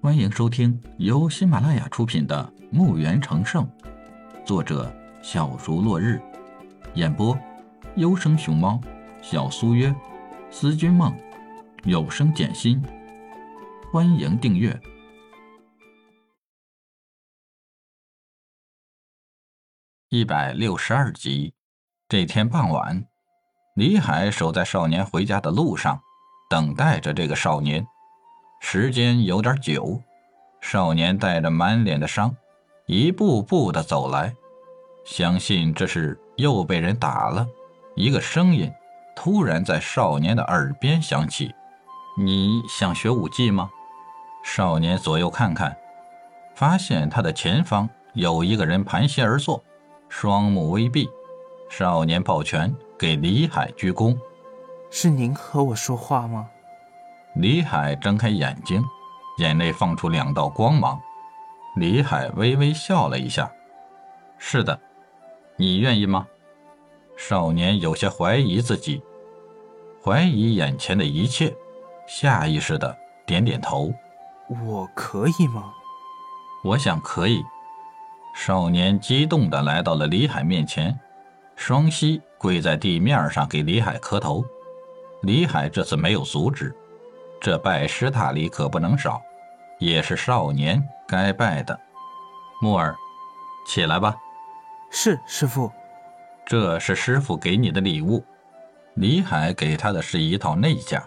欢迎收听由喜马拉雅出品的《墓园成圣》，作者小竹落日，演播优生熊猫、小苏约、思君梦、有声简心。欢迎订阅一百六十二集。这天傍晚，李海守在少年回家的路上，等待着这个少年。时间有点久，少年带着满脸的伤，一步步的走来。相信这是又被人打了。一个声音突然在少年的耳边响起：“你想学武技吗？”少年左右看看，发现他的前方有一个人盘膝而坐，双目微闭。少年抱拳给李海鞠躬：“是您和我说话吗？”李海睁开眼睛，眼内放出两道光芒。李海微微笑了一下：“是的，你愿意吗？”少年有些怀疑自己，怀疑眼前的一切，下意识的点点头：“我可以吗？”“我想可以。”少年激动的来到了李海面前，双膝跪在地面上给李海磕头。李海这次没有阻止。这拜师塔里可不能少，也是少年该拜的。木儿，起来吧。是师傅。这是师傅给你的礼物。李海给他的是一套内甲。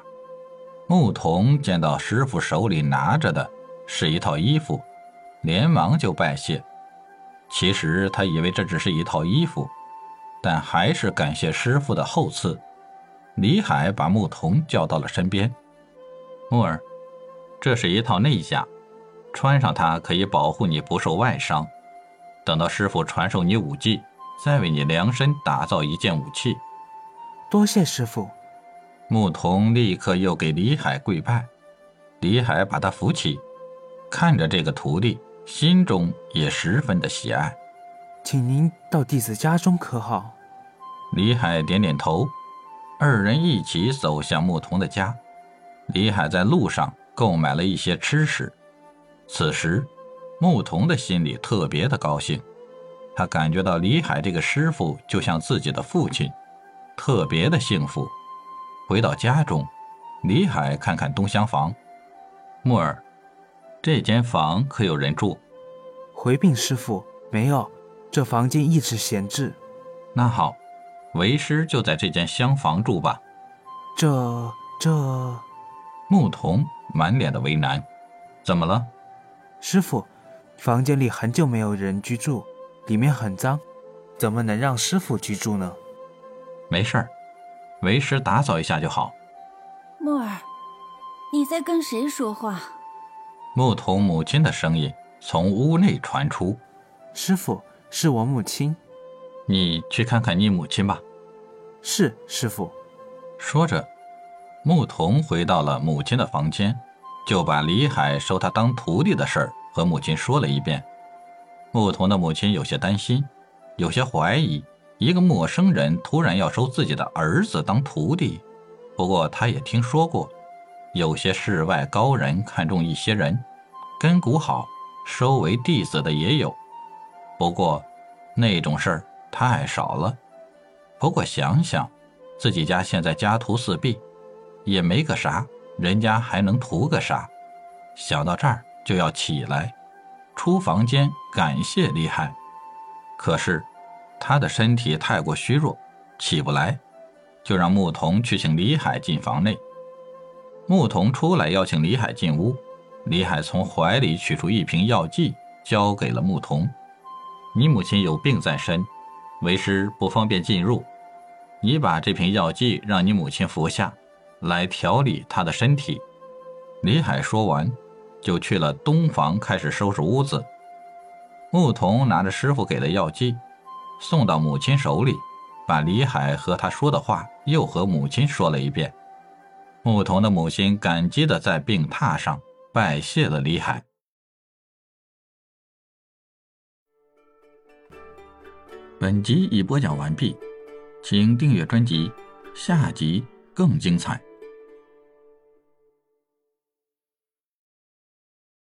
牧童见到师傅手里拿着的是一套衣服，连忙就拜谢。其实他以为这只是一套衣服，但还是感谢师傅的厚赐。李海把牧童叫到了身边。木儿，这是一套内甲，穿上它可以保护你不受外伤。等到师傅传授你武技，再为你量身打造一件武器。多谢师傅。牧童立刻又给李海跪拜，李海把他扶起，看着这个徒弟，心中也十分的喜爱。请您到弟子家中可好？李海点点头，二人一起走向牧童的家。李海在路上购买了一些吃食，此时，牧童的心里特别的高兴，他感觉到李海这个师傅就像自己的父亲，特别的幸福。回到家中，李海看看东厢房，木儿，这间房可有人住？回禀师傅，没有，这房间一直闲置。那好，为师就在这间厢房住吧。这这。牧童满脸的为难，怎么了？师傅，房间里很久没有人居住，里面很脏，怎么能让师傅居住呢？没事儿，为师打扫一下就好。木儿，你在跟谁说话？牧童母亲的声音从屋内传出。师傅，是我母亲。你去看看你母亲吧。是师傅。说着。牧童回到了母亲的房间，就把李海收他当徒弟的事儿和母亲说了一遍。牧童的母亲有些担心，有些怀疑，一个陌生人突然要收自己的儿子当徒弟。不过，他也听说过，有些世外高人看中一些人，根骨好，收为弟子的也有。不过，那种事儿太少了。不过想想，自己家现在家徒四壁。也没个啥，人家还能图个啥？想到这儿就要起来，出房间感谢李海。可是他的身体太过虚弱，起不来，就让牧童去请李海进房内。牧童出来邀请李海进屋，李海从怀里取出一瓶药剂，交给了牧童：“你母亲有病在身，为师不方便进入，你把这瓶药剂让你母亲服下。”来调理他的身体。李海说完，就去了东房，开始收拾屋子。牧童拿着师傅给的药剂，送到母亲手里，把李海和他说的话又和母亲说了一遍。牧童的母亲感激的在病榻上拜谢了李海。本集已播讲完毕，请订阅专辑，下集更精彩。